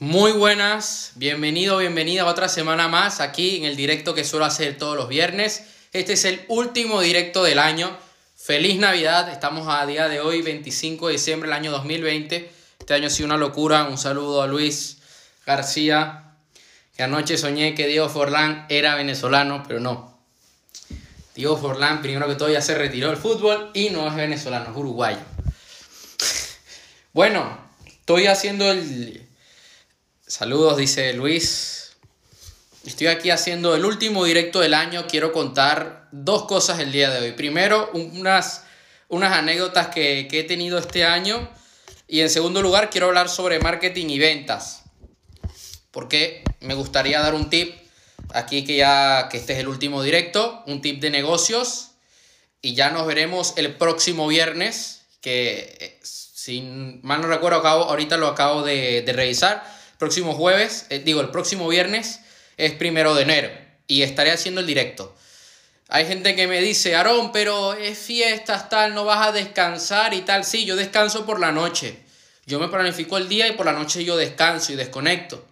Muy buenas, bienvenido, bienvenida a otra semana más aquí en el directo que suelo hacer todos los viernes. Este es el último directo del año. Feliz Navidad, estamos a día de hoy, 25 de diciembre del año 2020. Este año ha sido una locura. Un saludo a Luis García, que anoche soñé que Diego Forlán era venezolano, pero no. Diego Forlán, primero que todo, ya se retiró del fútbol y no es venezolano, es uruguayo. Bueno, estoy haciendo el... Saludos, dice Luis. Estoy aquí haciendo el último directo del año. Quiero contar dos cosas el día de hoy. Primero, unas, unas anécdotas que, que he tenido este año. Y en segundo lugar, quiero hablar sobre marketing y ventas. Porque me gustaría dar un tip aquí que ya que este es el último directo, un tip de negocios. Y ya nos veremos el próximo viernes, que si mal no recuerdo, acabo, ahorita lo acabo de revisar. Próximo jueves, eh, digo, el próximo viernes es primero de enero y estaré haciendo el directo. Hay gente que me dice, Aarón, pero es fiestas, tal, no vas a descansar y tal. Sí, yo descanso por la noche. Yo me planifico el día y por la noche yo descanso y desconecto.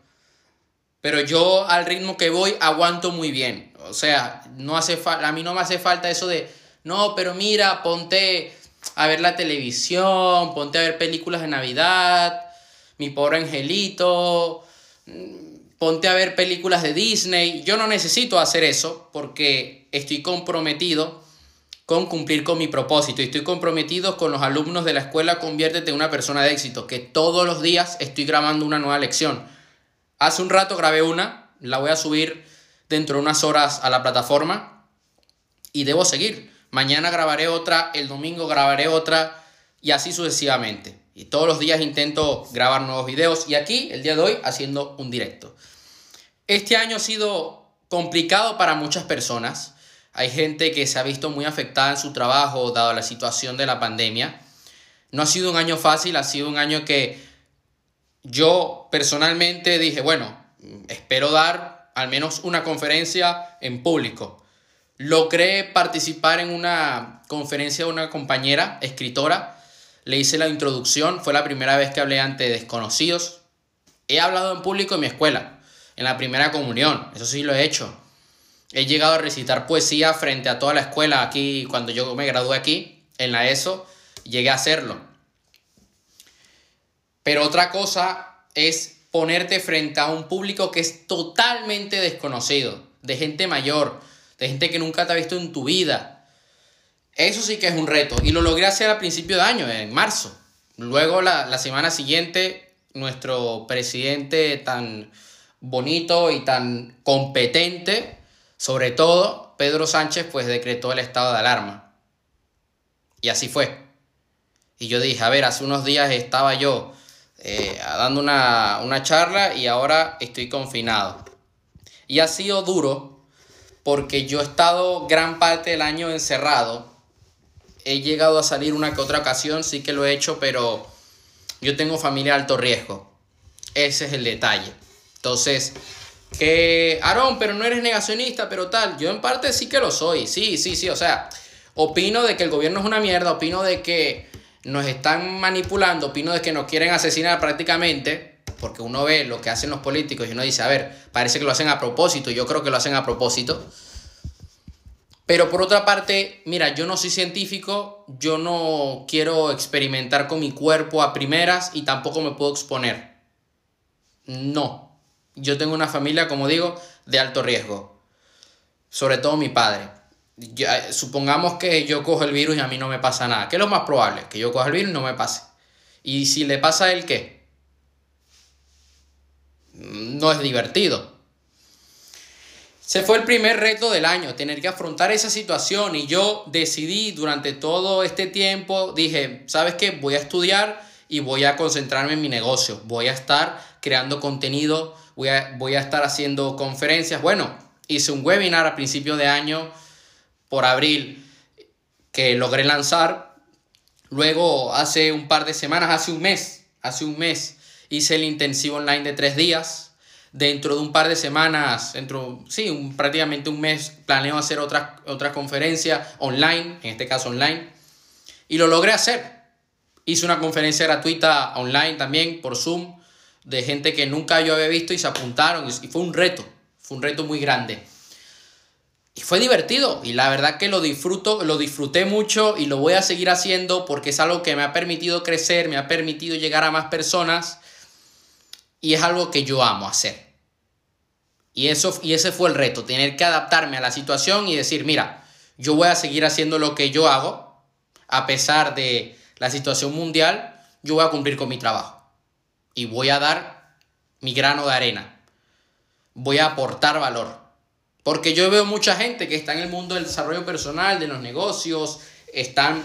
Pero yo al ritmo que voy aguanto muy bien. O sea, no hace a mí no me hace falta eso de, no, pero mira, ponte a ver la televisión, ponte a ver películas de Navidad, mi pobre angelito, mm, ponte a ver películas de Disney. Yo no necesito hacer eso porque estoy comprometido con cumplir con mi propósito. Y estoy comprometido con los alumnos de la escuela Conviértete en una persona de éxito, que todos los días estoy grabando una nueva lección. Hace un rato grabé una, la voy a subir dentro de unas horas a la plataforma y debo seguir. Mañana grabaré otra, el domingo grabaré otra y así sucesivamente. Y todos los días intento grabar nuevos videos y aquí, el día de hoy, haciendo un directo. Este año ha sido complicado para muchas personas. Hay gente que se ha visto muy afectada en su trabajo dado la situación de la pandemia. No ha sido un año fácil, ha sido un año que yo personalmente dije, bueno, espero dar al menos una conferencia en público. Logré participar en una conferencia de una compañera, escritora. Le hice la introducción, fue la primera vez que hablé ante desconocidos. He hablado en público en mi escuela, en la primera comunión, eso sí lo he hecho. He llegado a recitar poesía frente a toda la escuela aquí, cuando yo me gradué aquí, en la ESO, llegué a hacerlo. Pero otra cosa es ponerte frente a un público que es totalmente desconocido, de gente mayor, de gente que nunca te ha visto en tu vida. Eso sí que es un reto. Y lo logré hacer a principio de año, en marzo. Luego, la, la semana siguiente, nuestro presidente tan bonito y tan competente, sobre todo Pedro Sánchez, pues decretó el estado de alarma. Y así fue. Y yo dije, a ver, hace unos días estaba yo eh, dando una, una charla y ahora estoy confinado. Y ha sido duro porque yo he estado gran parte del año encerrado. He llegado a salir una que otra ocasión, sí que lo he hecho, pero yo tengo familia de alto riesgo. Ese es el detalle. Entonces, que, Aarón, pero no eres negacionista, pero tal. Yo en parte sí que lo soy. Sí, sí, sí. O sea, opino de que el gobierno es una mierda, opino de que nos están manipulando, opino de que nos quieren asesinar prácticamente porque uno ve lo que hacen los políticos y uno dice, a ver, parece que lo hacen a propósito, yo creo que lo hacen a propósito. Pero por otra parte, mira, yo no soy científico, yo no quiero experimentar con mi cuerpo a primeras y tampoco me puedo exponer. No, yo tengo una familia, como digo, de alto riesgo. Sobre todo mi padre. Eh, supongamos que yo cojo el virus y a mí no me pasa nada. ¿Qué es lo más probable? Que yo coja el virus y no me pase. ¿Y si le pasa a él qué? no es divertido. Se fue el primer reto del año, tener que afrontar esa situación y yo decidí durante todo este tiempo, dije, ¿sabes qué? Voy a estudiar y voy a concentrarme en mi negocio, voy a estar creando contenido, voy a, voy a estar haciendo conferencias. Bueno, hice un webinar a principio de año por abril que logré lanzar. Luego, hace un par de semanas, hace un mes, hace un mes, hice el intensivo online de tres días. Dentro de un par de semanas, dentro, sí, un, prácticamente un mes, planeo hacer otra, otra conferencia online, en este caso online. Y lo logré hacer. Hice una conferencia gratuita online también por Zoom, de gente que nunca yo había visto y se apuntaron y fue un reto, fue un reto muy grande. Y fue divertido y la verdad que lo disfruto, lo disfruté mucho y lo voy a seguir haciendo porque es algo que me ha permitido crecer, me ha permitido llegar a más personas y es algo que yo amo hacer. Y, eso, y ese fue el reto, tener que adaptarme a la situación y decir, mira, yo voy a seguir haciendo lo que yo hago, a pesar de la situación mundial, yo voy a cumplir con mi trabajo. Y voy a dar mi grano de arena. Voy a aportar valor. Porque yo veo mucha gente que está en el mundo del desarrollo personal, de los negocios, están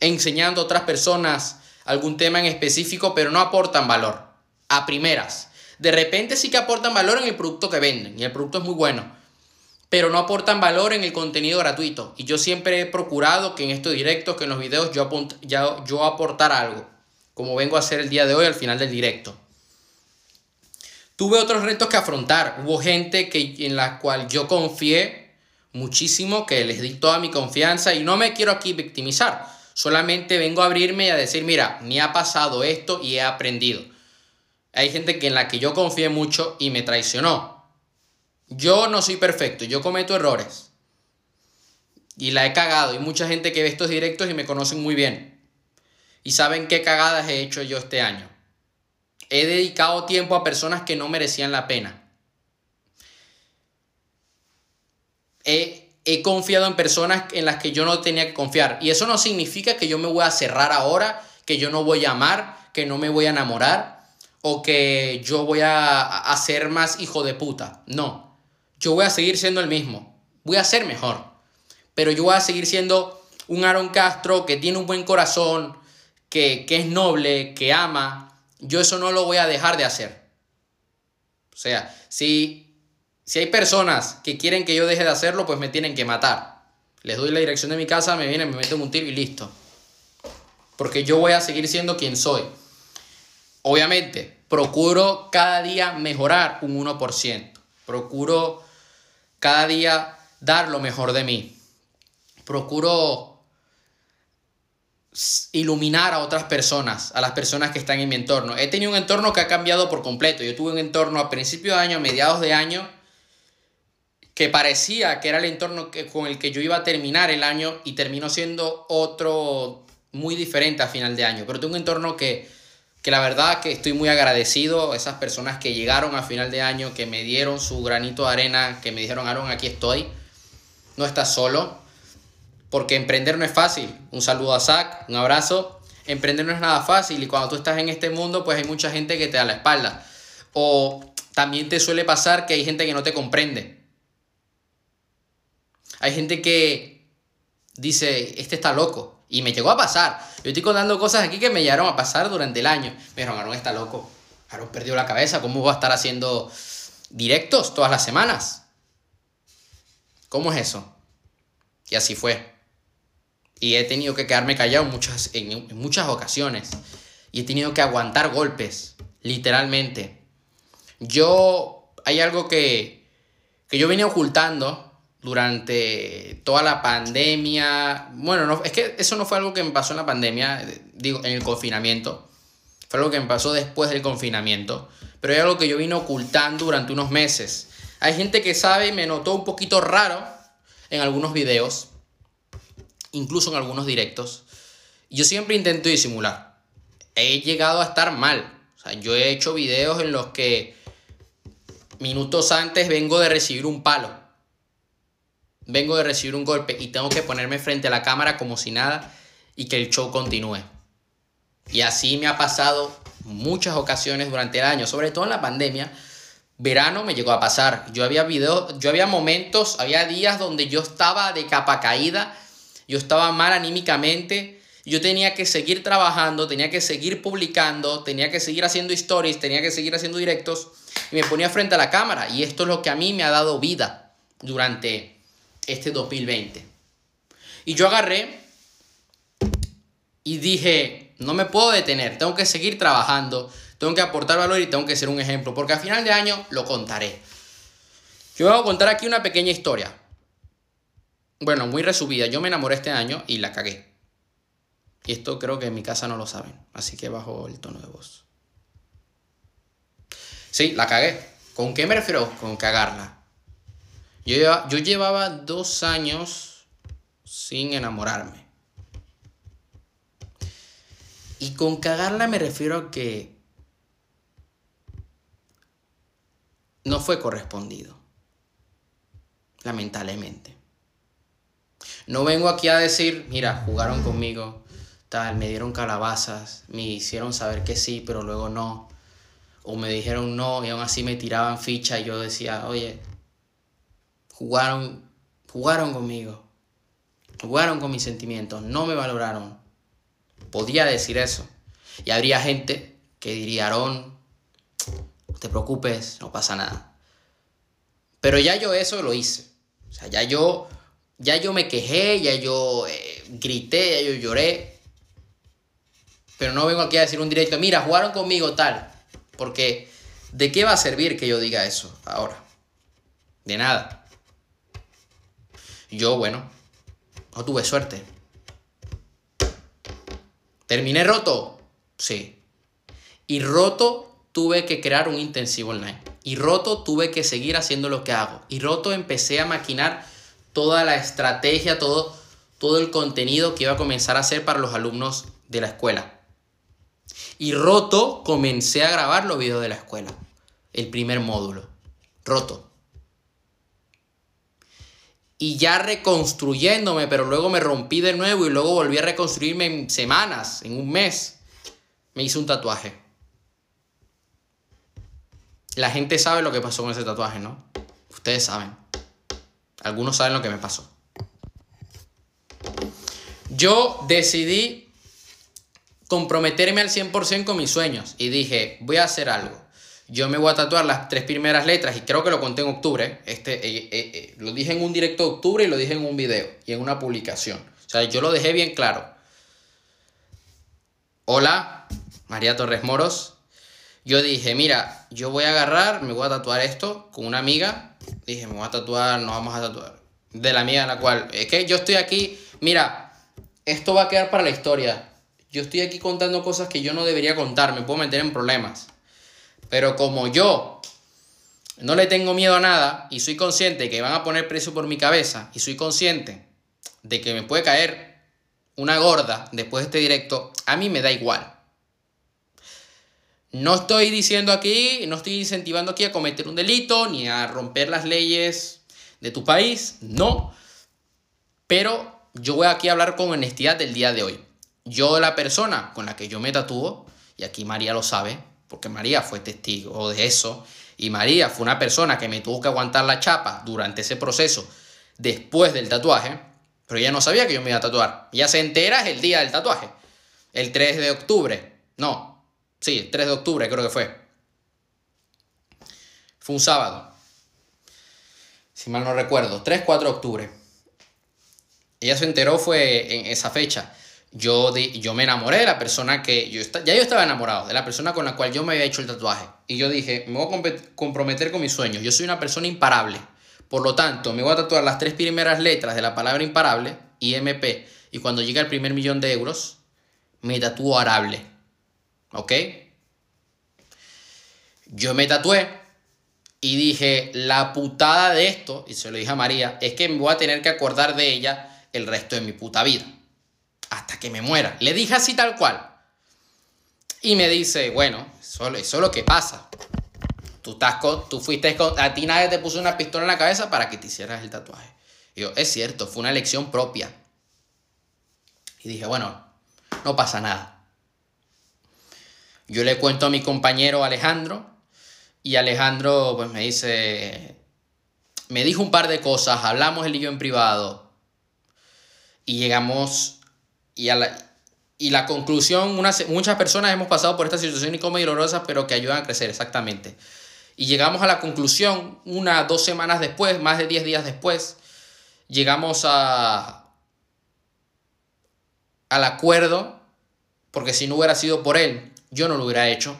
enseñando a otras personas algún tema en específico, pero no aportan valor. A primeras. De repente sí que aportan valor en el producto que venden y el producto es muy bueno, pero no aportan valor en el contenido gratuito. Y yo siempre he procurado que en estos directos, que en los videos yo, yo, yo aportar algo, como vengo a hacer el día de hoy al final del directo. Tuve otros retos que afrontar. Hubo gente que, en la cual yo confié muchísimo, que les di toda mi confianza y no me quiero aquí victimizar. Solamente vengo a abrirme y a decir, mira, me ha pasado esto y he aprendido. Hay gente que en la que yo confié mucho y me traicionó. Yo no soy perfecto, yo cometo errores. Y la he cagado. Y mucha gente que ve estos directos y me conocen muy bien. Y saben qué cagadas he hecho yo este año. He dedicado tiempo a personas que no merecían la pena. He, he confiado en personas en las que yo no tenía que confiar. Y eso no significa que yo me voy a cerrar ahora, que yo no voy a amar, que no me voy a enamorar o que yo voy a, a ser más hijo de puta. No, yo voy a seguir siendo el mismo. Voy a ser mejor. Pero yo voy a seguir siendo un Aaron Castro que tiene un buen corazón, que, que es noble, que ama. Yo eso no lo voy a dejar de hacer. O sea, si, si hay personas que quieren que yo deje de hacerlo, pues me tienen que matar. Les doy la dirección de mi casa, me vienen, me meten un tiro y listo. Porque yo voy a seguir siendo quien soy. Obviamente, procuro cada día mejorar un 1%. Procuro cada día dar lo mejor de mí. Procuro iluminar a otras personas, a las personas que están en mi entorno. He tenido un entorno que ha cambiado por completo. Yo tuve un entorno a principios de año, a mediados de año, que parecía que era el entorno que, con el que yo iba a terminar el año y terminó siendo otro muy diferente a final de año. Pero tengo un entorno que que la verdad que estoy muy agradecido a esas personas que llegaron a final de año, que me dieron su granito de arena, que me dijeron, Aaron, aquí estoy, no estás solo, porque emprender no es fácil. Un saludo a Zach, un abrazo. Emprender no es nada fácil y cuando tú estás en este mundo, pues hay mucha gente que te da la espalda. O también te suele pasar que hay gente que no te comprende. Hay gente que dice, este está loco. Y me llegó a pasar. Yo estoy contando cosas aquí que me llegaron a pasar durante el año. Me dijeron, Aaron está loco. Aaron perdió la cabeza. ¿Cómo va a estar haciendo directos todas las semanas? ¿Cómo es eso? Y así fue. Y he tenido que quedarme callado muchas, en, muchas ocasiones. Y he tenido que aguantar golpes, literalmente. Yo, hay algo que, que yo venía ocultando durante toda la pandemia. Bueno, no, es que eso no fue algo que me pasó en la pandemia, digo, en el confinamiento. Fue algo que me pasó después del confinamiento. Pero es algo que yo vine ocultando durante unos meses. Hay gente que sabe y me notó un poquito raro en algunos videos, incluso en algunos directos. Yo siempre intento disimular. He llegado a estar mal. O sea, yo he hecho videos en los que minutos antes vengo de recibir un palo vengo de recibir un golpe y tengo que ponerme frente a la cámara como si nada y que el show continúe. Y así me ha pasado muchas ocasiones durante el año, sobre todo en la pandemia. Verano me llegó a pasar. Yo había videos, yo había momentos, había días donde yo estaba de capa caída, yo estaba mal anímicamente, yo tenía que seguir trabajando, tenía que seguir publicando, tenía que seguir haciendo stories, tenía que seguir haciendo directos y me ponía frente a la cámara y esto es lo que a mí me ha dado vida durante este 2020. Y yo agarré y dije, no me puedo detener, tengo que seguir trabajando, tengo que aportar valor y tengo que ser un ejemplo, porque al final de año lo contaré. Yo voy a contar aquí una pequeña historia. Bueno, muy resumida. Yo me enamoré este año y la cagué. Y esto creo que en mi casa no lo saben, así que bajo el tono de voz. Sí, la cagué. ¿Con qué me refiero? Con cagarla. Yo llevaba, yo llevaba dos años sin enamorarme. Y con cagarla me refiero a que no fue correspondido. Lamentablemente. No vengo aquí a decir, mira, jugaron conmigo, tal, me dieron calabazas, me hicieron saber que sí, pero luego no. O me dijeron no y aún así me tiraban ficha y yo decía, oye, jugaron, jugaron conmigo, jugaron con mis sentimientos, no me valoraron. Podía decir eso. Y habría gente que diría, Aarón, te preocupes, no pasa nada. Pero ya yo eso lo hice. O sea, ya yo, ya yo me quejé, ya yo eh, grité, ya yo lloré. Pero no vengo aquí a decir un directo, mira, jugaron conmigo tal. Porque, ¿de qué va a servir que yo diga eso ahora? De nada. Yo, bueno, no tuve suerte. ¿Terminé roto? Sí. Y roto tuve que crear un intensivo online. Y roto tuve que seguir haciendo lo que hago. Y roto empecé a maquinar toda la estrategia, todo, todo el contenido que iba a comenzar a hacer para los alumnos de la escuela. Y roto, comencé a grabar los videos de la escuela. El primer módulo. Roto. Y ya reconstruyéndome, pero luego me rompí de nuevo y luego volví a reconstruirme en semanas, en un mes. Me hice un tatuaje. La gente sabe lo que pasó con ese tatuaje, ¿no? Ustedes saben. Algunos saben lo que me pasó. Yo decidí comprometerme al 100% con mis sueños y dije, voy a hacer algo. Yo me voy a tatuar las tres primeras letras y creo que lo conté en octubre. Este, eh, eh, eh, lo dije en un directo de octubre y lo dije en un video y en una publicación. O sea, yo lo dejé bien claro. Hola, María Torres Moros. Yo dije, mira, yo voy a agarrar, me voy a tatuar esto con una amiga. Dije, me voy a tatuar, nos vamos a tatuar. De la amiga la cual, es que yo estoy aquí, mira, esto va a quedar para la historia yo estoy aquí contando cosas que yo no debería contar, me puedo meter en problemas. Pero como yo no le tengo miedo a nada y soy consciente que van a poner precio por mi cabeza y soy consciente de que me puede caer una gorda después de este directo, a mí me da igual. No estoy diciendo aquí, no estoy incentivando aquí a cometer un delito ni a romper las leyes de tu país, no. Pero yo voy aquí a hablar con honestidad del día de hoy. Yo, la persona con la que yo me tatúo, y aquí María lo sabe, porque María fue testigo de eso, y María fue una persona que me tuvo que aguantar la chapa durante ese proceso después del tatuaje, pero ella no sabía que yo me iba a tatuar. Ya se entera el día del tatuaje, el 3 de octubre. No, sí, el 3 de octubre creo que fue. Fue un sábado. Si mal no recuerdo, 3-4 de octubre. Ella se enteró fue en esa fecha yo, yo me enamoré de la persona que yo ya yo estaba enamorado, de la persona con la cual yo me había hecho el tatuaje. Y yo dije, me voy a comprometer con mis sueños. Yo soy una persona imparable. Por lo tanto, me voy a tatuar las tres primeras letras de la palabra imparable, IMP. Y cuando llegue el primer millón de euros, me tatúo arable. ¿Ok? Yo me tatué y dije, la putada de esto, y se lo dije a María, es que me voy a tener que acordar de ella el resto de mi puta vida hasta que me muera. Le dije así tal cual. Y me dice, bueno, eso, es lo que pasa. Tú, estás tú fuiste a ti nadie te puso una pistola en la cabeza para que te hicieras el tatuaje. Y yo, es cierto, fue una elección propia. Y dije, bueno, no pasa nada. Yo le cuento a mi compañero Alejandro y Alejandro pues me dice, me dijo un par de cosas, hablamos él y yo en privado y llegamos y, la, y la conclusión, muchas personas hemos pasado por esta situación incómoda y dolorosa, pero que ayudan a crecer, exactamente. Y llegamos a la conclusión, una, dos semanas después, más de 10 días después, llegamos a, al acuerdo, porque si no hubiera sido por él, yo no lo hubiera hecho.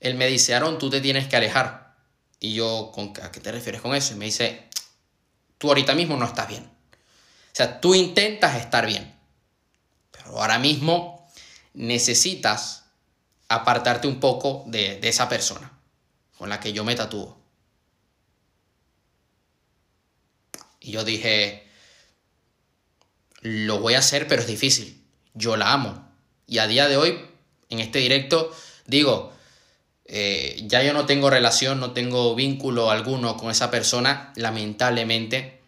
Él me dice, Aaron, tú te tienes que alejar. Y yo, ¿a qué te refieres con eso? Y me dice, tú ahorita mismo no estás bien. O sea, tú intentas estar bien ahora mismo necesitas apartarte un poco de, esa persona. con la que yo me tatúo. Y yo dije, lo voy a hacer, pero es difícil. Yo la amo. Y a día de hoy, en este directo, digo, eh, ya yo no tengo relación, no tengo vínculo alguno con esa persona, lamentablemente.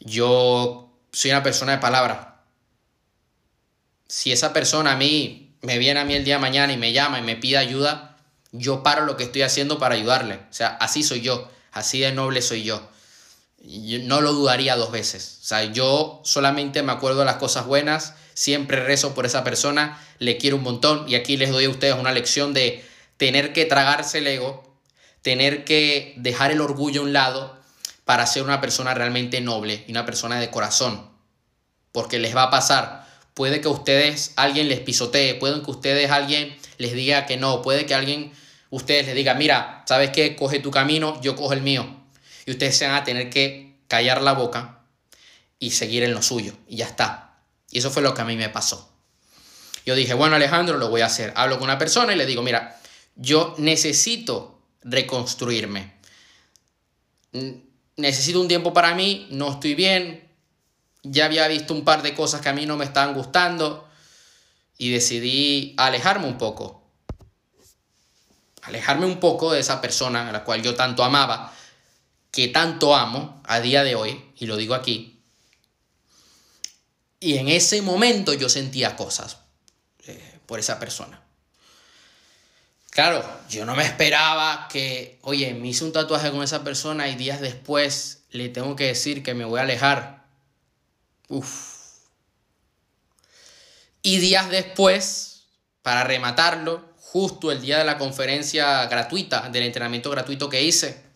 Yo soy una persona de palabra. Si esa persona a mí me viene a mí el día de mañana y me llama y me pide ayuda, yo paro lo que estoy haciendo para ayudarle. O sea, así soy yo, así de noble soy yo. no lo dudaría dos veces. O sea, yo solamente me acuerdo de las cosas buenas, siempre rezo por esa persona, le quiero un montón y aquí les doy a ustedes una lección de tener que tragarse el ego, tener que dejar el orgullo a un lado para ser una persona realmente noble y una persona de corazón. Porque les va a pasar. Puede que ustedes, alguien les pisotee, puede que ustedes, alguien les diga que no, puede que alguien, ustedes les diga, mira, ¿sabes qué? Coge tu camino, yo cojo el mío. Y ustedes se van a tener que callar la boca y seguir en lo suyo. Y ya está. Y eso fue lo que a mí me pasó. Yo dije, bueno Alejandro, lo voy a hacer. Hablo con una persona y le digo, mira, yo necesito reconstruirme. Necesito un tiempo para mí, no estoy bien, ya había visto un par de cosas que a mí no me estaban gustando y decidí alejarme un poco. Alejarme un poco de esa persona a la cual yo tanto amaba, que tanto amo a día de hoy, y lo digo aquí. Y en ese momento yo sentía cosas eh, por esa persona. Claro, yo no me esperaba que, oye, me hice un tatuaje con esa persona y días después le tengo que decir que me voy a alejar. Uf. Y días después, para rematarlo, justo el día de la conferencia gratuita, del entrenamiento gratuito que hice,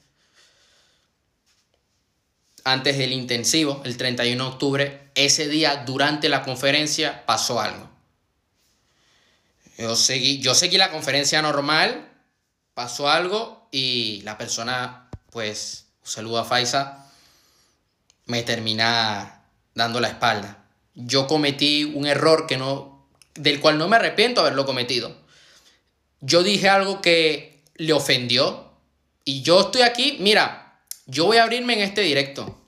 antes del intensivo, el 31 de octubre, ese día durante la conferencia pasó algo. Yo seguí, yo seguí la conferencia normal, pasó algo y la persona, pues, un saludo a Faisa, me termina dando la espalda. Yo cometí un error que no, del cual no me arrepiento haberlo cometido. Yo dije algo que le ofendió y yo estoy aquí, mira, yo voy a abrirme en este directo.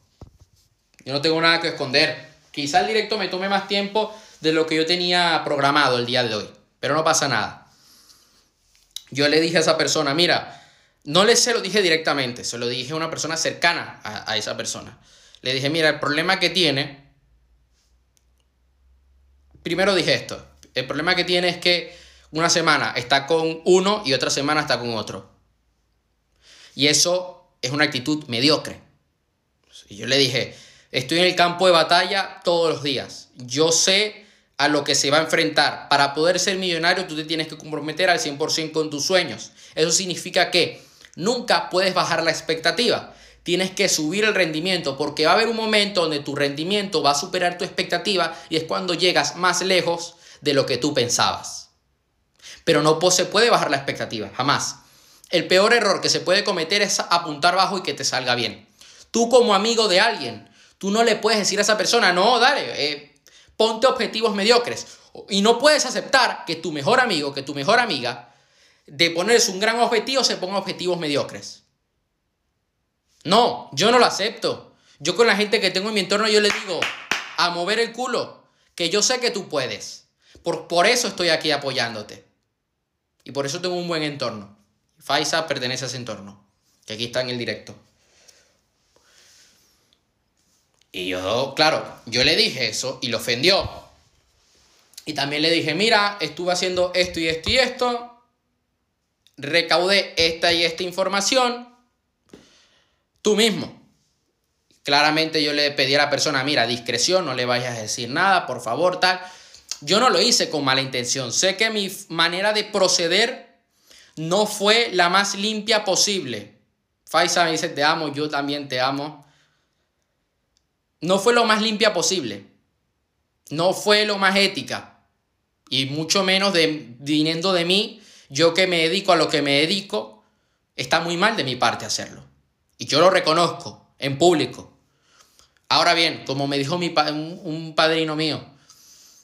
Yo no tengo nada que esconder. Quizá el directo me tome más tiempo de lo que yo tenía programado el día de hoy pero no pasa nada. Yo le dije a esa persona, mira, no le se lo dije directamente, se lo dije a una persona cercana a, esa persona. Le dije, mira, el problema que tiene, primero dije esto, el problema que tiene es que una semana está con uno y otra semana está con otro. Y eso es una actitud mediocre. Y yo le dije, estoy en el campo de batalla todos los días. Yo sé a lo que se va a enfrentar. Para poder ser millonario tú te tienes que comprometer al 100% con tus sueños. Eso significa que nunca puedes bajar la expectativa. Tienes que subir el rendimiento porque va a haber un momento donde tu rendimiento va a superar tu expectativa y es cuando llegas más lejos de lo que tú pensabas. Pero no se puede bajar la expectativa, jamás. El peor error que se puede cometer es apuntar bajo y que te salga bien. Tú como amigo de alguien, tú no le puedes decir a esa persona, no, dale, eh, Ponte objetivos mediocres. Y no puedes aceptar que tu mejor amigo, que tu mejor amiga, de ponerse un gran objetivo, se ponga objetivos mediocres. No, yo no lo acepto. Yo con la gente que tengo en mi entorno, yo le digo, a mover el culo, que yo sé que tú puedes. Por, por eso estoy aquí apoyándote. Y por eso tengo un buen entorno. Faisa pertenece a ese entorno, que aquí está en el directo. Y yo, claro, yo le dije eso y lo ofendió. Y también le dije, mira, estuve haciendo esto y esto y esto, recaudé esta y esta información, tú mismo. Claramente yo le pedí a la persona, mira, discreción, no le vayas a decir nada, por favor, tal. Yo no lo hice con mala intención. Sé que mi manera de proceder no fue la más limpia posible. Faisa me dice, te amo, yo también te amo no fue lo más limpia posible. No fue lo más ética. Y mucho menos de, viniendo de mí, yo que me dedico a lo que me dedico, está muy mal de mi parte hacerlo. Y yo lo reconozco en público. Ahora bien, como me dijo mi un, padrino mío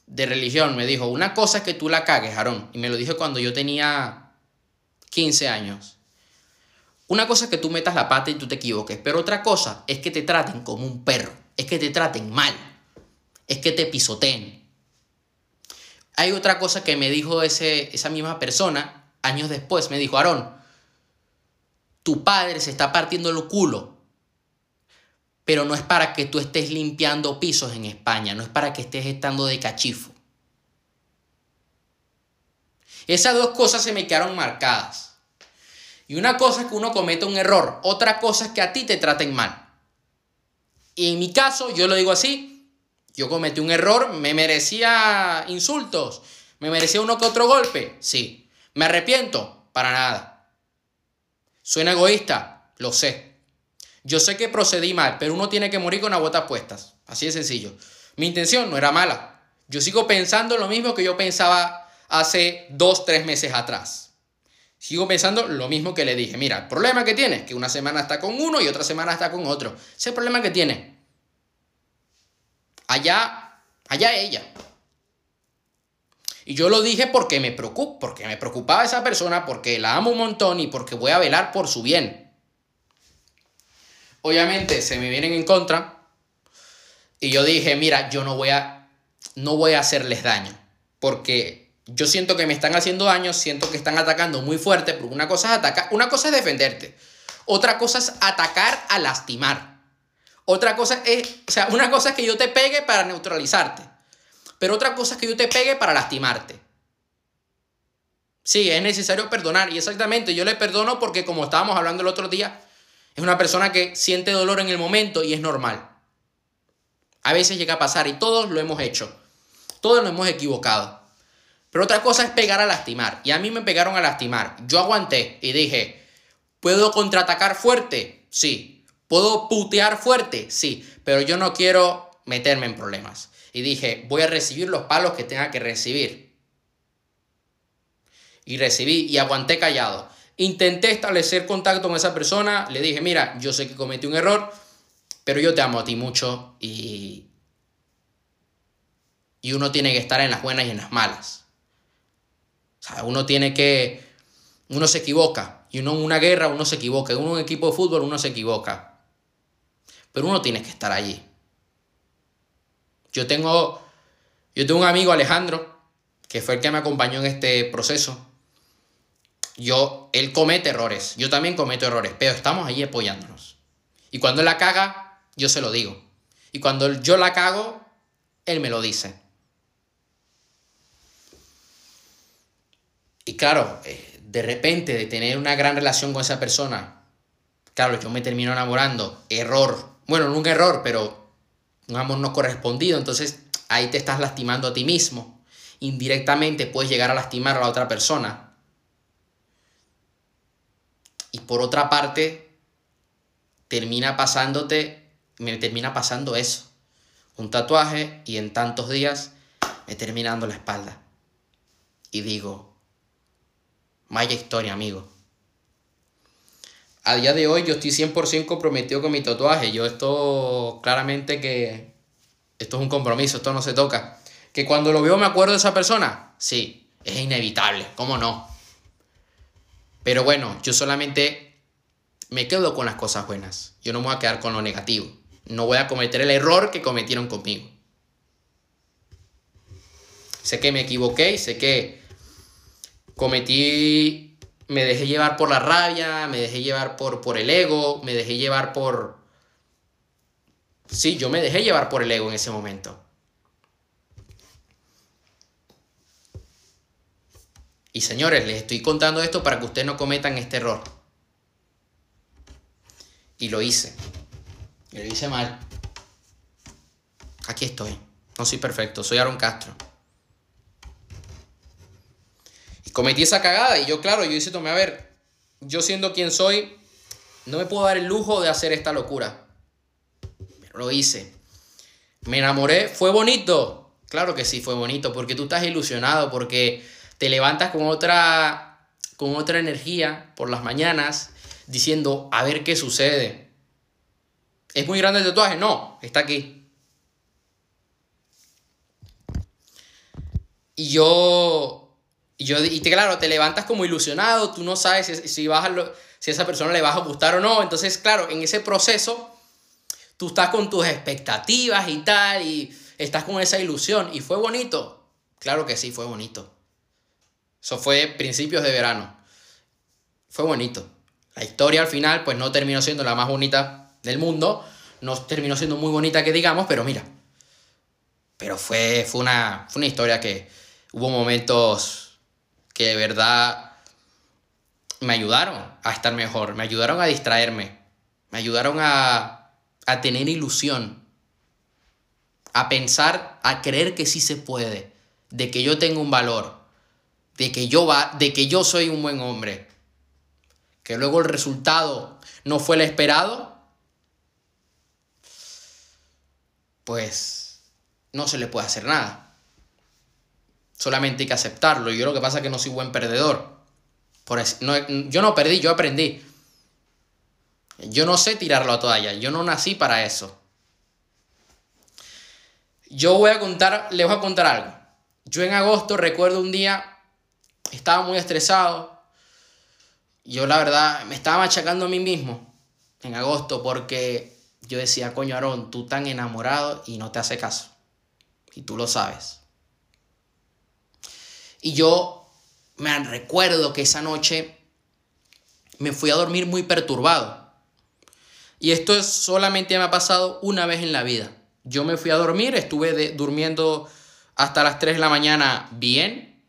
de religión, me dijo, una cosa es que tú la cagues, Aarón. Y me lo dijo cuando yo tenía 15 años. Una cosa es que tú metas la pata y tú te equivoques, pero otra cosa es que te traten como un perro, es que te traten mal, es que te pisoteen. Hay otra cosa que me dijo ese, esa misma persona años después, me dijo, Aarón, tu padre se está partiendo el culo, pero no es para que tú estés limpiando pisos en España, no es para que estés estando de cachifo. Esas dos cosas se me quedaron marcadas. Y una cosa es que uno cometa un error, otra cosa es que a ti te traten mal. Y en mi caso, yo lo digo así, yo cometí un error, me merecía insultos, me merecía uno que otro golpe, sí. Me arrepiento, para nada. Suena egoísta, lo sé. Yo sé que procedí mal, pero uno tiene que morir con las botas puestas. Así de sencillo. Mi intención no era mala. Yo sigo pensando lo mismo que yo pensaba hace dos, tres meses atrás. Sigo pensando lo mismo que le dije. Mira, el problema que tiene que una semana está con uno y otra semana está con otro. Ese es el problema que tiene. Allá, allá ella. Y yo lo dije porque me preocupa, porque me preocupaba esa persona, porque la amo un montón y porque voy a velar por su bien. Obviamente se me vienen en contra y yo dije, mira, yo no voy a no voy a hacerles daño, porque yo siento que me están haciendo daño, siento que están atacando muy fuerte, porque una cosa es atacar, una cosa es defenderte, otra cosa es atacar a lastimar. Otra cosa es, o sea, una cosa es que yo te pegue para neutralizarte, pero otra cosa es que yo te pegue para lastimarte. Sí, es necesario perdonar y exactamente yo le perdono porque como estábamos hablando el otro día, es una persona que siente dolor en el momento y es normal. A veces llega a pasar y todos lo hemos hecho. Todos nos hemos equivocado. Pero otra cosa es pegar a lastimar. Y a mí me pegaron a lastimar. Yo aguanté y dije, ¿puedo contraatacar fuerte? Sí. ¿Puedo putear fuerte? Sí. Pero yo no quiero meterme en problemas. Y dije, voy a recibir los palos que tenga que recibir. Y recibí y aguanté callado. Intenté establecer contacto con esa persona. Le dije, mira, yo sé que cometí un error, pero yo te amo a ti mucho y... Y uno tiene que estar en las buenas y en las malas. O sea, uno tiene que, uno se equivoca. Y uno en una guerra uno se equivoca. En un equipo de fútbol uno se equivoca. Pero uno tiene que estar allí. Yo tengo, yo tengo un amigo, Alejandro, que fue el que me acompañó en este proceso. Yo, él comete errores. Yo también cometo errores. Pero estamos allí apoyándonos. Y cuando él la caga, yo se lo digo. Y cuando yo la cago, él me lo dice. Y claro, eh, de repente de tener una gran relación con esa persona, claro, yo me termino enamorando, error, bueno, no un error, pero un amor no correspondido, entonces ahí te estás lastimando a ti mismo. Indirectamente puedes llegar a lastimar a la otra persona. Y por otra parte, termina pasándote, me termina pasando eso. Un tatuaje y en tantos días me termina dando la espalda. Y digo, Vaya historia, amigo. A día de hoy yo estoy 100% comprometido con mi tatuaje. Yo esto claramente que esto es un compromiso, esto no se toca. Que cuando lo veo me acuerdo de esa persona. Sí, es inevitable, ¿cómo no? Pero bueno, yo solamente me quedo con las cosas buenas. Yo no me voy a quedar con lo negativo. No voy a cometer el error que cometieron conmigo. Sé que me equivoqué sé que cometí, me dejé llevar por la rabia, me dejé llevar por, por el ego, me dejé llevar por... Sí, yo me dejé llevar por el ego en ese momento. Y señores, les estoy contando esto para que ustedes no cometan este error. Y lo hice. Y lo hice mal. Aquí estoy. No soy perfecto, soy Aaron Castro cometí esa cagada y yo, claro, yo hice, tomé, a ver, yo siendo quien soy, no me puedo dar el lujo de hacer esta locura. Pero lo hice. Me enamoré, fue bonito. Claro que sí, fue bonito, porque tú estás ilusionado, porque te levantas con otra, con otra energía por las mañanas, diciendo, a ver qué sucede. ¿Es muy grande el tatuaje? No, está aquí. Y yo Y, yo, te, claro, te levantas como ilusionado, tú no sabes si, si, vas a si esa persona le vas a gustar o no. Entonces, claro, en ese proceso, tú estás con tus expectativas y tal, y estás con esa ilusión. Y fue bonito. Claro que sí, fue bonito. Eso fue principios de verano. Fue bonito. La historia al final, pues no terminó siendo la más bonita del mundo. No terminó siendo muy bonita que digamos, pero mira. Pero fue, fue, una, fue una historia que hubo momentos que de verdad me ayudaron a estar mejor, me ayudaron a distraerme, me ayudaron a, a tener ilusión, a pensar, a creer que sí se puede, de que yo tengo un valor, de que yo, va, de que yo soy un buen hombre. Que luego el resultado no fue el esperado, pues no se le puede hacer nada. Solamente hay que aceptarlo. Yo lo que pasa es que no soy buen perdedor. Por yo no perdí, yo aprendí. Yo no sé tirarlo a toalla. Yo no nací para eso. Yo voy a contar, les voy a contar algo. Yo en agosto recuerdo un día, estaba muy estresado. Yo la verdad me estaba machacando a mí mismo en agosto porque yo decía, coño Aarón, tú tan enamorado y no te hace caso. Y tú lo sabes. Y yo me recuerdo que esa noche me fui a dormir muy perturbado. Y esto es, solamente me ha pasado una vez en la vida. Yo me fui a dormir, estuve durmiendo hasta las 3 de la mañana bien.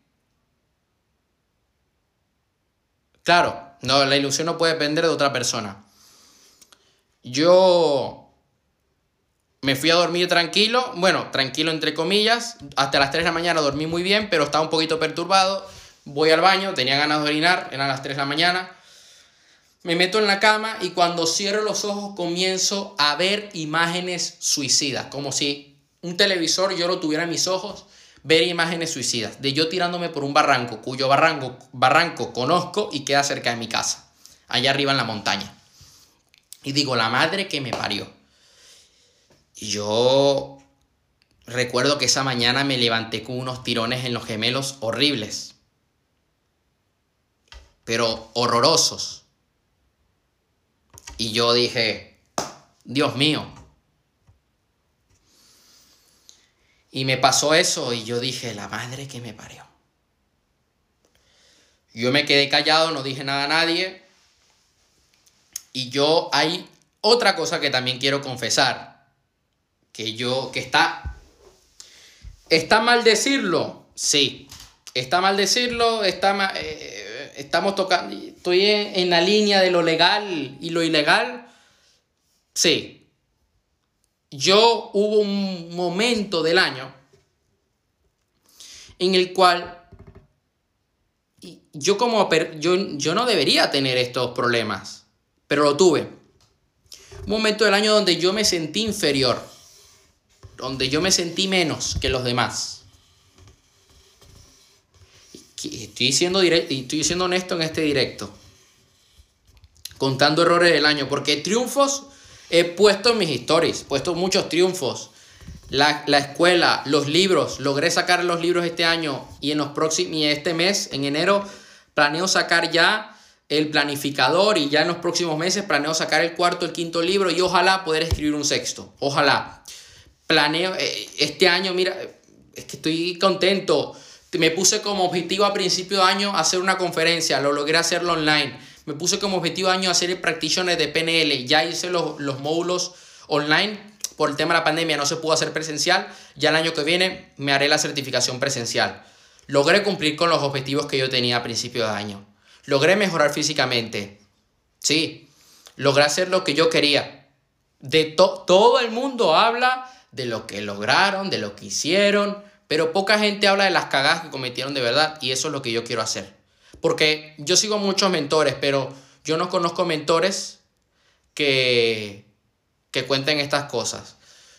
Claro, no, la ilusión no puede depender de otra persona. Yo me fui a dormir tranquilo, bueno, tranquilo entre comillas, hasta las 3 de la mañana dormí muy bien, pero estaba un poquito perturbado. Voy al baño, tenía ganas de orinar, eran las 3 de la mañana. Me meto en la cama y cuando cierro los ojos comienzo a ver imágenes suicidas, como si un televisor yo lo tuviera en mis ojos, ver imágenes suicidas, de yo tirándome por un barranco, cuyo barranco, barranco conozco y queda cerca de mi casa, allá arriba en la montaña. Y digo, la madre que me parió yo recuerdo que esa mañana me levanté con unos tirones en los gemelos horribles, pero horrorosos. Y yo dije, Dios mío. Y me pasó eso y yo dije, la madre que me parió. Yo me quedé callado, no dije nada a nadie. Y yo hay otra cosa que también quiero confesar que yo, que está, está mal decirlo, sí, está mal decirlo, está eh, estamos tocando, estoy en, la línea de lo legal y lo ilegal, sí. Yo hubo un momento del año en el cual yo como yo, yo no debería tener estos problemas, pero lo tuve. Un momento del año donde yo me sentí inferior donde yo me sentí menos que los demás. Estoy siendo, estoy siendo honesto en este directo, contando errores del año, porque triunfos he puesto en mis stories, he puesto muchos triunfos. La, escuela, los libros, logré sacar los libros este año y en los próximos, y este mes, en enero, planeo sacar ya el planificador y ya en los próximos meses planeo sacar el cuarto, el quinto libro y ojalá poder escribir un sexto. Ojalá planeo, eh, este año, mira, es que estoy contento. Me puse como objetivo a principio de año hacer una conferencia, lo logré hacerlo online. Me puse como objetivo de año hacer el practitioner de PNL. Ya hice los, los módulos online. Por el tema de la pandemia no se pudo hacer presencial. Ya el año que viene me haré la certificación presencial. Logré cumplir con los objetivos que yo tenía a principio de año. Logré mejorar físicamente. Sí, logré hacer lo que yo quería. De todo el mundo habla de lo que lograron, de lo que hicieron, pero poca gente habla de las cagadas que cometieron de verdad y eso es lo que yo quiero hacer. Porque yo sigo muchos mentores, pero yo no conozco mentores que, que cuenten estas cosas.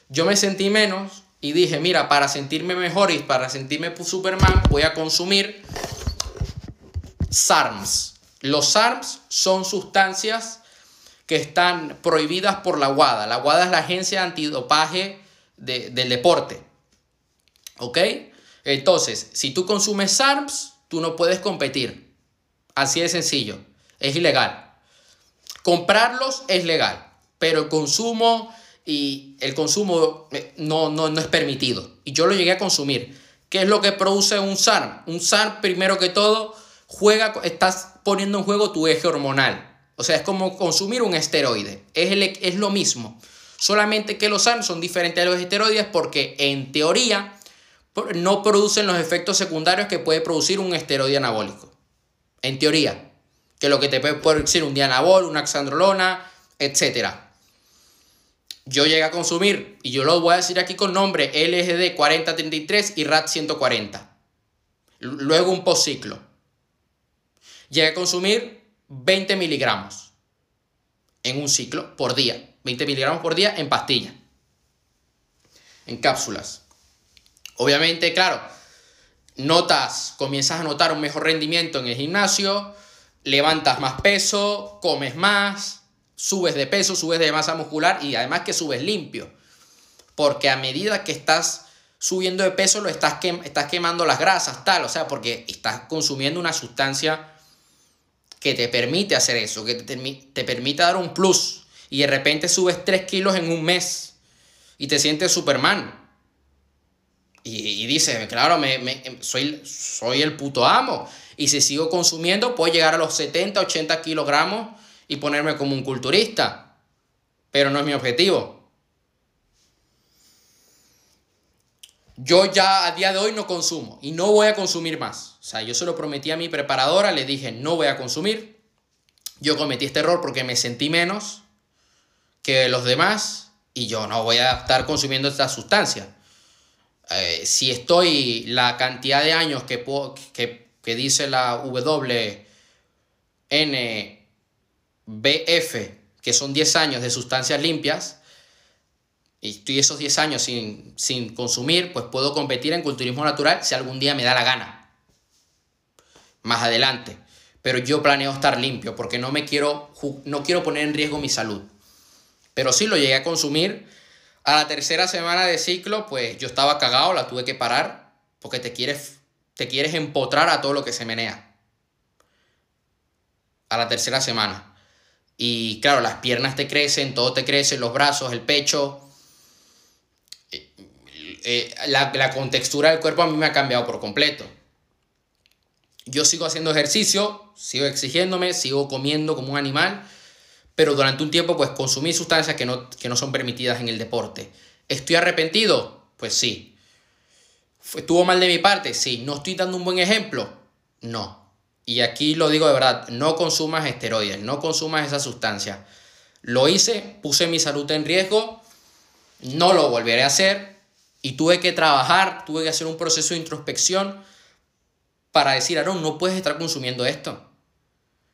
Yo me sentí menos y dije, mira, para sentirme mejor y para sentirme Superman voy a consumir SARMs. Los SARMs son sustancias que están prohibidas por la WADA. La WADA es la agencia antidopaje del deporte. ¿Ok? Entonces, si tú consumes SARMs, tú no puedes competir. Así de sencillo. Es ilegal. Comprarlos es legal, pero el consumo y el consumo eh, no, no, no es permitido. Y yo lo llegué a consumir. ¿Qué es lo que produce un SARM? Un SARM, primero que todo, juega, estás poniendo en juego tu eje hormonal. O sea, es como consumir un esteroide. Es, es lo mismo. Solamente que los SARM son diferentes a los esteroides porque en teoría no producen los efectos secundarios que puede producir un esteroide anabólico. En teoría. Que lo que te puede producir un dianabol, una axandrolona, etc. Yo llegué a consumir, y yo lo voy a decir aquí con nombre, LGD 4033 y RAT 140. Luego un postciclo. Llegué a consumir 20 miligramos en un ciclo por día. 20 miligramos por día en pastilla. En cápsulas. Obviamente, claro, notas, comienzas a notar un mejor rendimiento en el gimnasio, levantas más peso, comes más, subes de peso, subes de masa muscular y además que subes limpio. Porque a medida que estás subiendo de peso, lo estás, estás quemando las grasas, tal, o sea, porque estás consumiendo una sustancia que te permite hacer eso, que te, te permite dar un plus. Y de repente subes 3 kilos en un mes y te sientes Superman. Y, y dices, claro, me, soy, soy el puto amo. Y si sigo consumiendo, puedo llegar a los 70, 80 kilogramos y ponerme como un culturista. Pero no es mi objetivo. Yo ya a día de hoy no consumo y no voy a consumir más. O sea, yo se lo prometí a mi preparadora, le dije, no voy a consumir. Yo cometí este error porque me sentí menos que los demás y yo no voy a estar consumiendo esta sustancia. Eh, si estoy la cantidad de años que, que, que dice la WNBF, que son 10 años de sustancias limpias, y estoy esos 10 años sin, sin consumir, pues puedo competir en culturismo natural si algún día me da la gana. Más adelante. Pero yo planeo estar limpio porque no me quiero, no quiero poner en riesgo mi salud. Pero sí lo llegué a consumir a la tercera semana de ciclo, pues yo estaba cagado, la tuve que parar, porque te quieres, te quieres empotrar a todo lo que se menea. A la tercera semana. Y claro, las piernas te crecen, todo te crece, los brazos, el pecho. Eh, eh, la, la contextura del cuerpo a mí me ha cambiado por completo. Yo sigo haciendo ejercicio, sigo exigiéndome, sigo comiendo como un animal pero durante un tiempo pues consumí sustancias que no, que no son permitidas en el deporte. ¿Estoy arrepentido? Pues sí. ¿Estuvo mal de mi parte? Sí. ¿No estoy dando un buen ejemplo? No. Y aquí lo digo de verdad, no consumas esteroides, no consumas esa sustancia. Lo hice, puse mi salud en riesgo, no lo volveré a hacer y tuve que trabajar, tuve que hacer un proceso de introspección para decir, Aaron, no puedes estar consumiendo esto.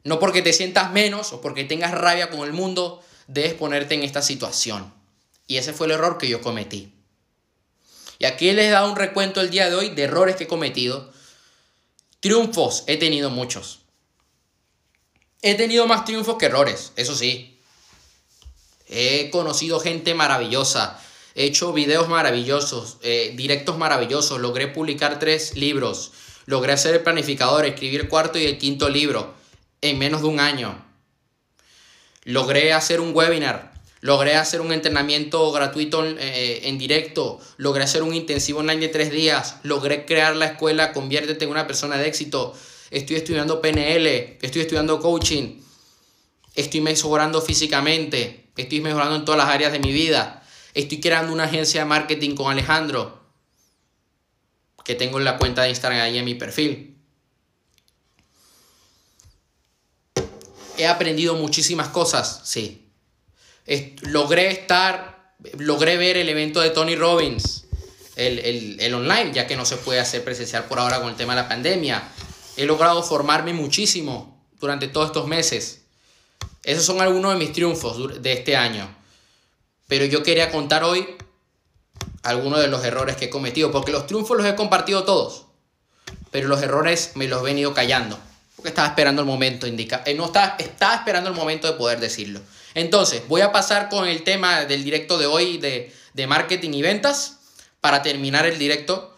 No porque te sientas menos o porque tengas rabia con el mundo, debes ponerte en esta situación. Y ese fue el error que yo cometí. Y aquí les he dado un recuento el día de hoy de errores que he cometido. Triunfos, he tenido muchos. He tenido más triunfos que errores, eso sí. He conocido gente maravillosa. He hecho videos maravillosos, eh, directos maravillosos. Logré publicar tres libros. Logré hacer el planificador, escribir el cuarto y el quinto libro en menos de un año. Logré hacer un webinar, logré hacer un entrenamiento gratuito eh, en directo, logré hacer un intensivo online de tres días, logré crear la escuela Conviértete en una persona de éxito, estoy estudiando PNL, estoy estudiando coaching, estoy mejorando físicamente, estoy mejorando en todas las áreas de mi vida, estoy creando una agencia de marketing con Alejandro, que tengo en la cuenta de Instagram ahí en mi perfil. He aprendido muchísimas cosas, sí. logré estar, logré ver el evento de Tony Robbins, el, online, ya que no se puede hacer presencial por ahora con el tema de la pandemia. He logrado formarme muchísimo durante todos estos meses. Esos son algunos de mis triunfos de este año. Pero yo quería contar hoy algunos de los errores que he cometido, porque los triunfos los he compartido todos, pero los errores me los he venido callando. Porque estaba esperando el momento indica, eh, no estaba, esperando el momento de poder decirlo. Entonces, voy a pasar con el tema del directo de hoy de, de marketing y ventas para terminar el directo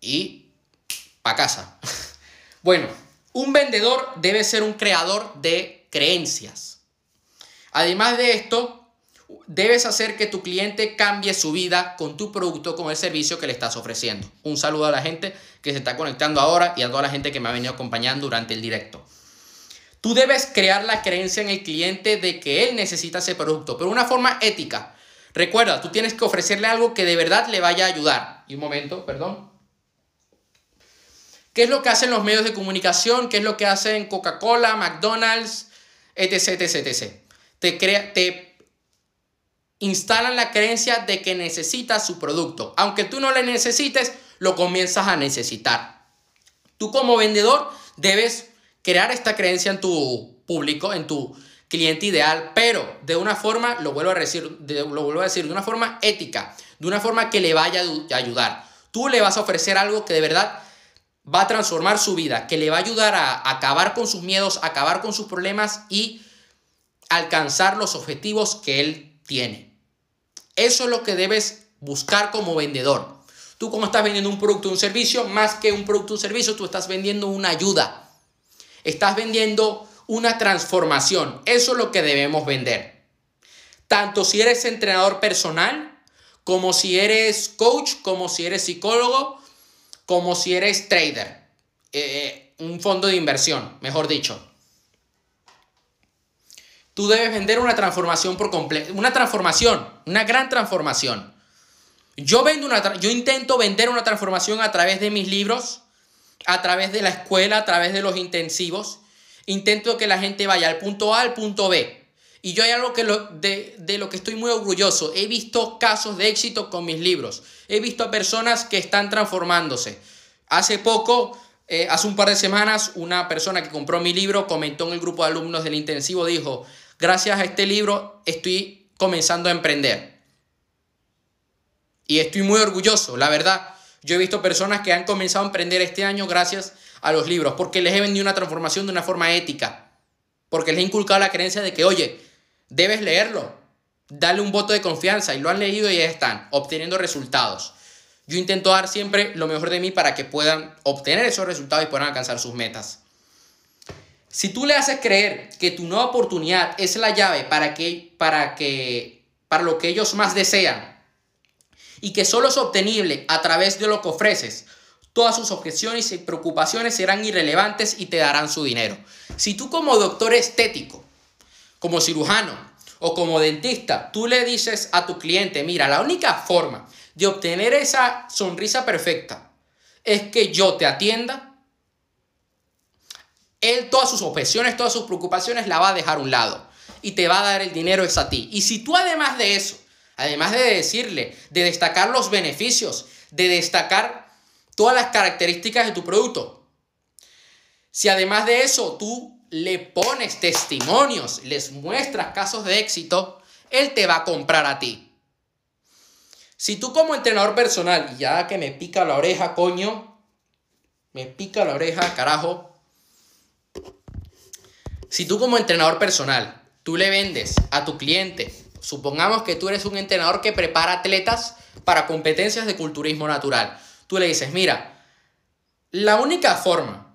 y para casa. Bueno, un vendedor debe ser un creador de creencias. Además de esto, debes hacer que tu cliente cambie su vida con tu producto, con el servicio que le estás ofreciendo. Un saludo a la gente que se está conectando ahora y a toda la gente que me ha venido acompañando durante el directo. Tú debes crear la creencia en el cliente de que él necesita ese producto, pero de una forma ética. Recuerda, tú tienes que ofrecerle algo que de verdad le vaya a ayudar. Y un momento, perdón. ¿Qué es lo que hacen los medios de comunicación? ¿Qué es lo que hacen Coca-Cola, McDonald's, etc, etc, etc? Te, crea, te instalan la creencia de que necesitas su producto. Aunque tú no le necesites, lo comienzas a necesitar. Tú como vendedor debes crear esta creencia en tu público, en tu cliente ideal, pero de una forma, lo vuelvo a decir, lo vuelvo a decir, de una forma ética, de una forma que le vaya a ayudar. Tú le vas a ofrecer algo que de verdad va a transformar su vida, que le va a ayudar a acabar con sus miedos, acabar con sus problemas y alcanzar los objetivos que él tiene. Eso es lo que debes buscar como vendedor. Tú como estás vendiendo un producto o un servicio, más que un producto o un servicio, tú estás vendiendo una ayuda. Estás vendiendo una transformación. Eso es lo que debemos vender. Tanto si eres entrenador personal, como si eres coach, como si eres psicólogo, como si eres trader. Eh, un fondo de inversión, mejor dicho. Tú debes vender una transformación por completo. Una transformación, una gran transformación. Yo, vendo una, yo intento vender una transformación a través de mis libros, a través de la escuela, a través de los intensivos. Intento que la gente vaya al punto A al punto B. Y yo hay algo que lo, de, de, lo que estoy muy orgulloso. He visto casos de éxito con mis libros. He visto a personas que están transformándose. Hace poco, eh, hace un par de semanas, una persona que compró mi libro comentó en el grupo de alumnos del intensivo, dijo, gracias a este libro estoy comenzando a emprender. Y estoy muy orgulloso, la verdad. Yo he visto personas que han comenzado a emprender este año gracias a los libros, porque les he vendido una transformación de una forma ética, porque les he inculcado la creencia de que, oye, debes leerlo, dale un voto de confianza, y lo han leído y ya están, obteniendo resultados. Yo intento dar siempre lo mejor de mí para que puedan obtener esos resultados y puedan alcanzar sus metas. Si tú le haces creer que tu nueva oportunidad es la llave para que, para que, para lo que ellos más desean, y que solo es obtenible a través de lo que ofreces, todas sus objeciones y preocupaciones serán irrelevantes y te darán su dinero. Si tú como doctor estético, como cirujano o como dentista, tú le dices a tu cliente, mira, la única forma de obtener esa sonrisa perfecta es que yo te atienda, él todas sus objeciones, todas sus preocupaciones la va a dejar a un lado y te va a dar el dinero es a ti. Y si tú además de eso Además de decirle, de destacar los beneficios, de destacar todas las características de tu producto. Si además de eso tú le pones testimonios, les muestras casos de éxito, él te va a comprar a ti. Si tú como entrenador personal, ya que me pica la oreja, coño, me pica la oreja, carajo. Si tú como entrenador personal, tú le vendes a tu cliente Supongamos que tú eres un entrenador que prepara atletas para competencias de culturismo natural. Tú le dices, mira, la única forma,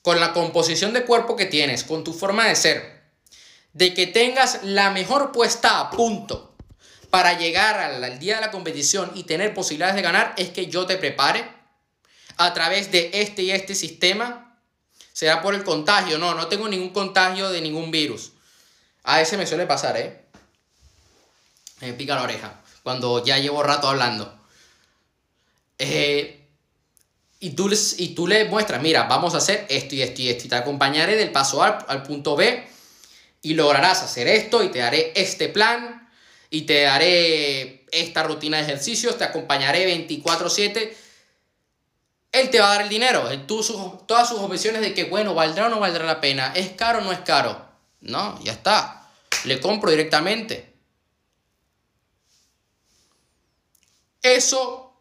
con la composición de cuerpo que tienes, con tu forma de ser, de que tengas la mejor puesta a punto para llegar al, día de la competición y tener posibilidades de ganar, es que yo te prepare a través de este y este sistema. Será por el contagio. No, no tengo ningún contagio de ningún virus. A ese me suele pasar, ¿eh? me pica la oreja cuando ya llevo rato hablando. Eh, y, tú, y tú le muestras, mira, vamos a hacer esto y esto y esto, y te acompañaré del paso A al punto B y lograrás hacer esto y te daré este plan y te daré esta rutina de ejercicios, te acompañaré 24/7. Él te va a dar el dinero, tú, todas sus objeciones de que, bueno, ¿valdrá o no valdrá la pena? ¿Es caro o no es caro? No, ya está. Le compro directamente. Eso,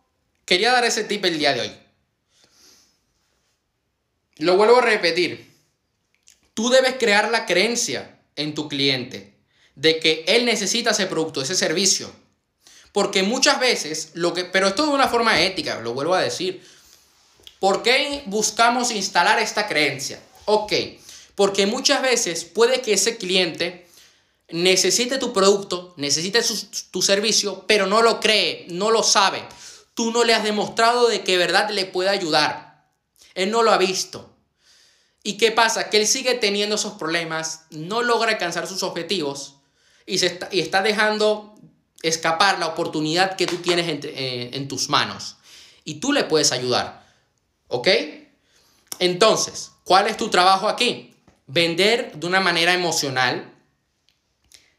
quería dar ese tip el día de hoy. Lo vuelvo a repetir. Tú debes crear la creencia en tu cliente de que él necesita ese producto, ese servicio. Porque muchas veces, lo que, pero esto de una forma ética, lo vuelvo a decir. ¿Por qué buscamos instalar esta creencia? Ok, porque muchas veces puede que ese cliente necesite tu producto, necesite tu servicio, pero no lo cree, no lo sabe. Tú no le has demostrado de que verdad le puede ayudar. Él no lo ha visto. ¿Y qué pasa? Que él sigue teniendo esos problemas, no logra alcanzar sus objetivos y, está, dejando escapar la oportunidad que tú tienes en, eh, en tus manos. Y tú le puedes ayudar. ¿Ok? Entonces, ¿cuál es tu trabajo aquí? Vender de una manera emocional,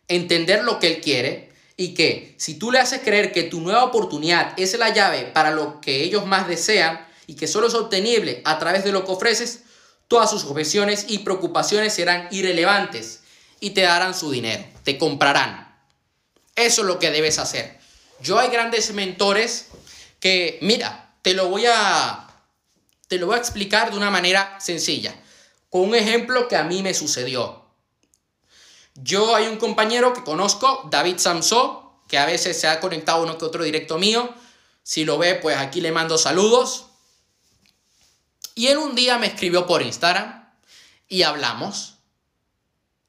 entender lo que él quiere y que si tú le haces creer que tu nueva oportunidad es la llave para lo que ellos más desean y que solo es obtenible a través de lo que ofreces, todas sus objeciones y preocupaciones serán irrelevantes y te darán su dinero, te comprarán. Eso es lo que debes hacer. Yo hay grandes mentores que, mira, te lo voy a te lo voy a explicar de una manera sencilla, con un ejemplo que a mí me sucedió. Yo hay un compañero que conozco, David Samso, que a veces se ha conectado uno que otro directo mío. Si lo ve, pues aquí le mando saludos. Y él un día me escribió por Instagram y hablamos.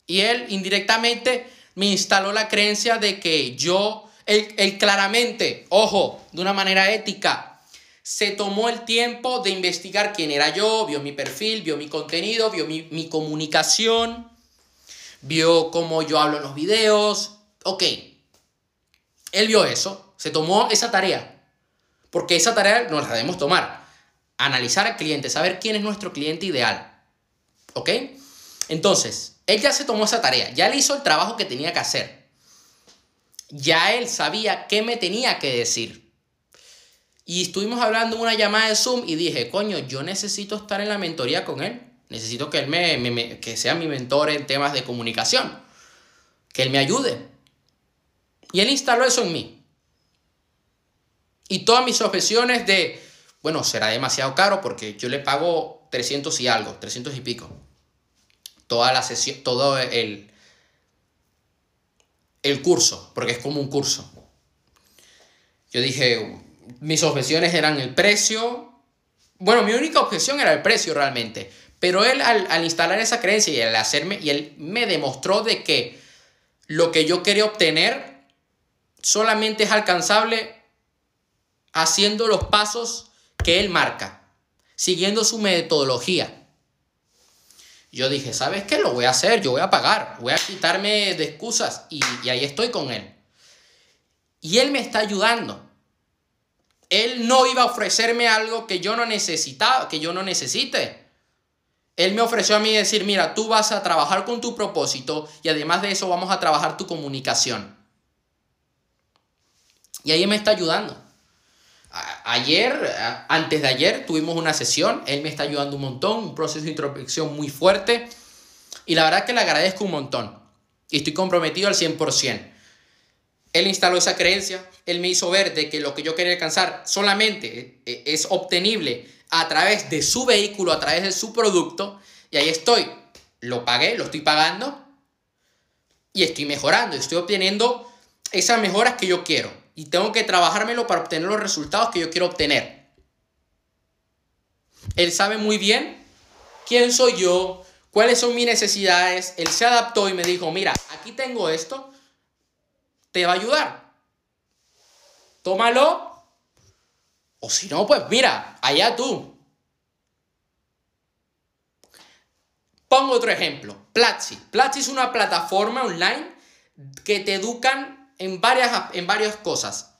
Y él indirectamente me instaló la creencia de que yo, él, claramente, ojo, de una manera ética, se tomó el tiempo de investigar quién era yo, vio mi perfil, vio mi contenido, vio mi, comunicación, vio cómo yo hablo en los videos. Ok, él vio eso, se tomó esa tarea, porque esa tarea nos la debemos tomar analizar al cliente, saber quién es nuestro cliente ideal. ¿Ok? Entonces, él ya se tomó esa tarea, ya le hizo el trabajo que tenía que hacer. Ya él sabía qué me tenía que decir. Y estuvimos hablando en una llamada de Zoom y dije, coño, yo necesito estar en la mentoría con él. Necesito que él me, que sea mi mentor en temas de comunicación. Que él me ayude. Y él instaló eso en mí. Y todas mis objeciones de bueno, será demasiado caro porque yo le pago 300 y algo, 300 y pico. Toda la sesión, todo el, el curso, porque es como un curso. Yo dije, mis objeciones eran el precio. Bueno, mi única objeción era el precio realmente. Pero él al, al instalar esa creencia y al hacerme, y él me demostró de que lo que yo quería obtener solamente es alcanzable haciendo los pasos que él marca, siguiendo su metodología. Yo dije, ¿sabes qué? Lo voy a hacer, yo voy a pagar, voy a quitarme de excusas y, ahí estoy con él. Y él me está ayudando. Él no iba a ofrecerme algo que yo no necesitaba, que yo no necesite. Él me ofreció a mí decir, mira, tú vas a trabajar con tu propósito y además de eso vamos a trabajar tu comunicación. Y ahí me está ayudando ayer, antes de ayer, tuvimos una sesión. Él me está ayudando un montón, un proceso de introspección muy fuerte. Y la verdad que le agradezco un montón. Y estoy comprometido al 100%. Él instaló esa creencia. Él me hizo ver de que lo que yo quería alcanzar solamente eh, es obtenible a través de su vehículo, a través de su producto. Y ahí estoy. Lo pagué, lo estoy pagando. Y estoy mejorando. Estoy obteniendo esas mejoras que yo quiero y tengo que trabajármelo para obtener los resultados que yo quiero obtener. Él sabe muy bien quién soy yo, cuáles son mis necesidades. Él se adaptó y me dijo, mira, aquí tengo esto, te va a ayudar. Tómalo. O si no, pues mira, allá tú. Pongo otro ejemplo. Platzi. Platzi es una plataforma online que te educan en varias, en varias cosas.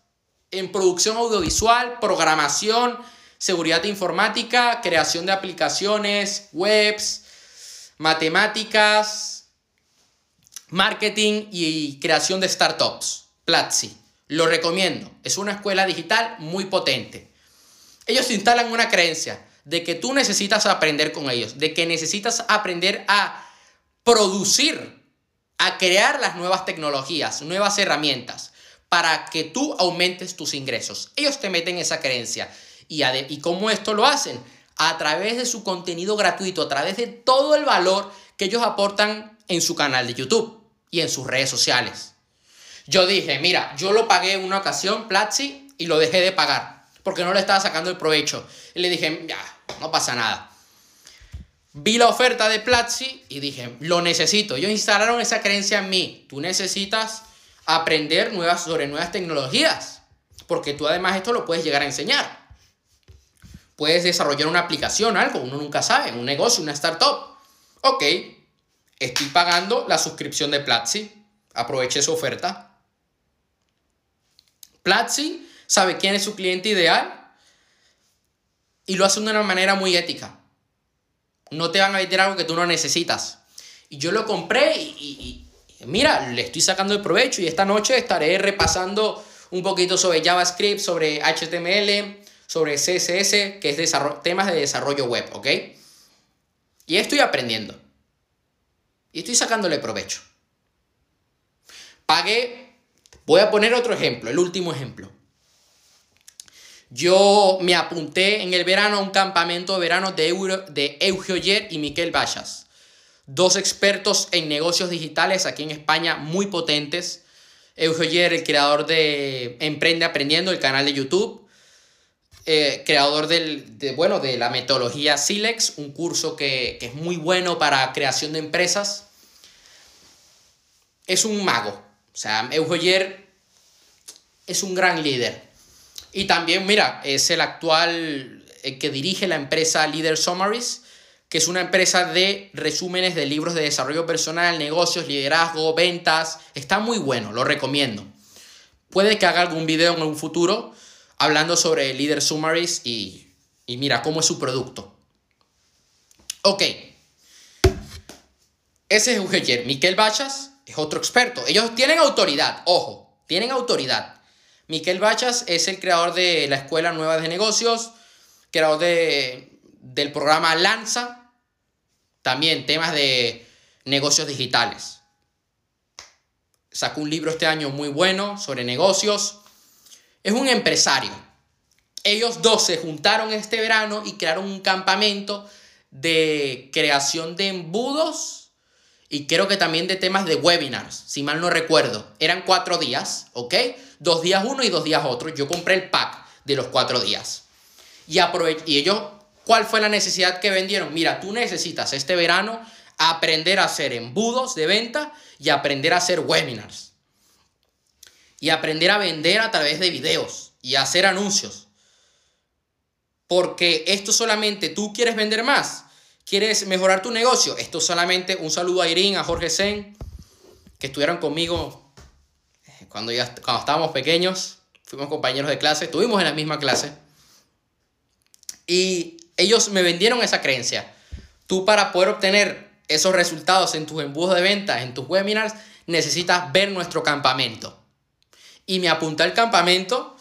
En producción audiovisual, programación, seguridad informática, creación de aplicaciones, webs, matemáticas, marketing y creación de startups. Platzi. Lo recomiendo. Es una escuela digital muy potente. Ellos instalan una creencia de que tú necesitas aprender con ellos, de que necesitas aprender a producir a crear las nuevas tecnologías, nuevas herramientas, para que tú aumentes tus ingresos. Ellos te meten esa creencia. ¿Y, ¿Y cómo esto lo hacen? A través de su contenido gratuito, a través de todo el valor que ellos aportan en su canal de YouTube y en sus redes sociales. Yo dije, mira, yo lo pagué en una ocasión, Platzi, y lo dejé de pagar, porque no le estaba sacando el provecho. Y le dije, ya, no pasa nada. Vi la oferta de Platzi y dije, lo necesito. Ellos instalaron esa creencia en mí. Tú necesitas aprender nuevas, sobre nuevas tecnologías, porque tú además esto lo puedes llegar a enseñar. Puedes desarrollar una aplicación, algo, uno nunca sabe, un negocio, una startup. Ok, estoy pagando la suscripción de Platzi, aproveche su oferta. Platzi sabe quién es su cliente ideal y lo hace de una manera muy ética. No te van a vender algo que tú no necesitas. Y yo lo compré y, mira, le estoy sacando el provecho y esta noche estaré repasando un poquito sobre JavaScript, sobre HTML, sobre CSS, que es temas de desarrollo web, ¿ok? Y estoy aprendiendo. Y estoy sacándole provecho. Pagué, voy a poner otro ejemplo, el último ejemplo. Yo me apunté en el verano a un campamento de verano de, Euro, de y Miquel Vallas, dos expertos en negocios digitales aquí en España muy potentes. Eugioyer, el creador de Emprende Aprendiendo, el canal de YouTube, eh, creador del, de, bueno, de la metodología Silex, un curso que, que es muy bueno para creación de empresas. Es un mago. O sea, Eugioyer es un gran líder. Y también, mira, es el actual que dirige la empresa Leader Summaries, que es una empresa de resúmenes de libros de desarrollo personal, negocios, liderazgo, ventas. Está muy bueno, lo recomiendo. Puede que haga algún video en un futuro hablando sobre Leader Summaries y, y mira cómo es su producto. Ok. Ese es Eugeyer. Miquel Bachas es otro experto. Ellos tienen autoridad, ojo, tienen autoridad. Miquel Bachas es el creador de la Escuela Nueva de Negocios, creador de, del programa Lanza, también temas de negocios digitales. Sacó un libro este año muy bueno sobre negocios. Es un empresario. Ellos dos se juntaron este verano y crearon un campamento de creación de embudos y creo que también de temas de webinars, si mal no recuerdo. Eran cuatro días, ¿ok? dos días uno y dos días otro. Yo compré el pack de los cuatro días. Y, y ellos, ¿cuál fue la necesidad que vendieron? Mira, tú necesitas este verano aprender a hacer embudos de venta y aprender a hacer webinars. Y aprender a vender a través de videos y hacer anuncios. Porque esto solamente tú quieres vender más. ¿Quieres mejorar tu negocio? Esto solamente un saludo a Irín, a Jorge Sen, que estuvieron conmigo cuando, ya, cuando estábamos pequeños, fuimos compañeros de clase, estuvimos en la misma clase. Y ellos me vendieron esa creencia. Tú para poder obtener esos resultados en tus embudos de venta, en tus webinars, necesitas ver nuestro campamento. Y me apunté al campamento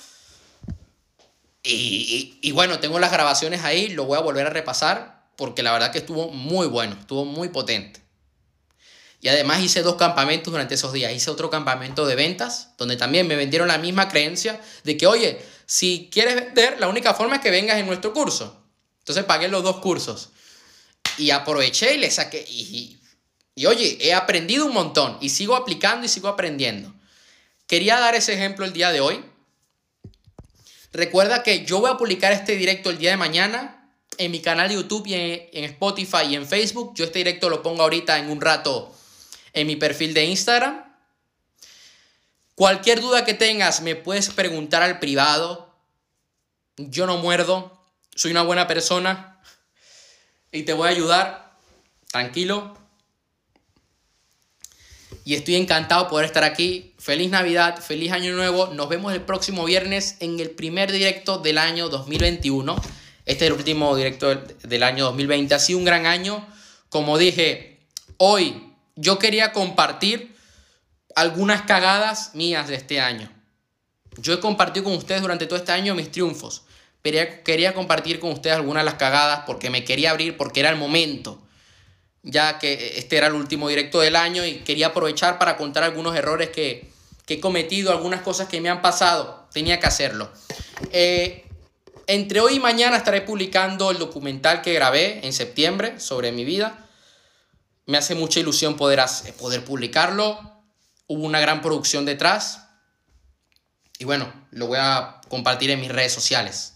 y, y, bueno, tengo las grabaciones ahí, lo voy a volver a repasar porque la verdad que estuvo muy bueno, estuvo muy potente. Y además hice dos campamentos durante esos días. Hice otro campamento de ventas, donde también me vendieron la misma creencia de que, oye, si quieres vender, la única forma es que vengas en nuestro curso. Entonces pagué los dos cursos. Y aproveché y le saqué. Y, y, oye, he aprendido un montón. Y sigo aplicando y sigo aprendiendo. Quería dar ese ejemplo el día de hoy. Recuerda que yo voy a publicar este directo el día de mañana en mi canal de YouTube y en, en Spotify y en Facebook. Yo este directo lo pongo ahorita en un rato en mi perfil de Instagram. Cualquier duda que tengas me puedes preguntar al privado. Yo no muerdo, soy una buena persona y te voy a ayudar. Tranquilo. Y estoy encantado de poder estar aquí. Feliz Navidad, feliz Año Nuevo. Nos vemos el próximo viernes en el primer directo del año 2021. Este es el último directo del año 2020. Ha sido un gran año. Como dije, hoy yo quería compartir algunas cagadas mías de este año. Yo he compartido con ustedes durante todo este año mis triunfos. Pero quería compartir con ustedes algunas de las cagadas porque me quería abrir, porque era el momento. Ya que este era el último directo del año y quería aprovechar para contar algunos errores que, he cometido, algunas cosas que me han pasado. Tenía que hacerlo. Eh, entre hoy y mañana estaré publicando el documental que grabé en septiembre sobre mi vida me hace mucha ilusión poder, poder publicarlo. Hubo una gran producción detrás. Y bueno, lo voy a compartir en mis redes sociales.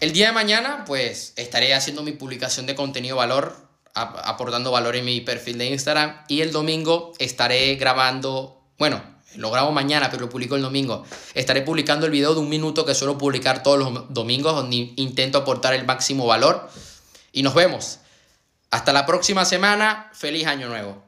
El día de mañana, pues estaré haciendo mi publicación de contenido valor, aportando valor en mi perfil de Instagram. Y el domingo estaré grabando, bueno, lo grabo mañana, pero lo publico el domingo. Estaré publicando el video de un minuto que suelo publicar todos los domingos, donde intento aportar el máximo valor. Y nos vemos. Hasta la próxima semana. Feliz año nuevo.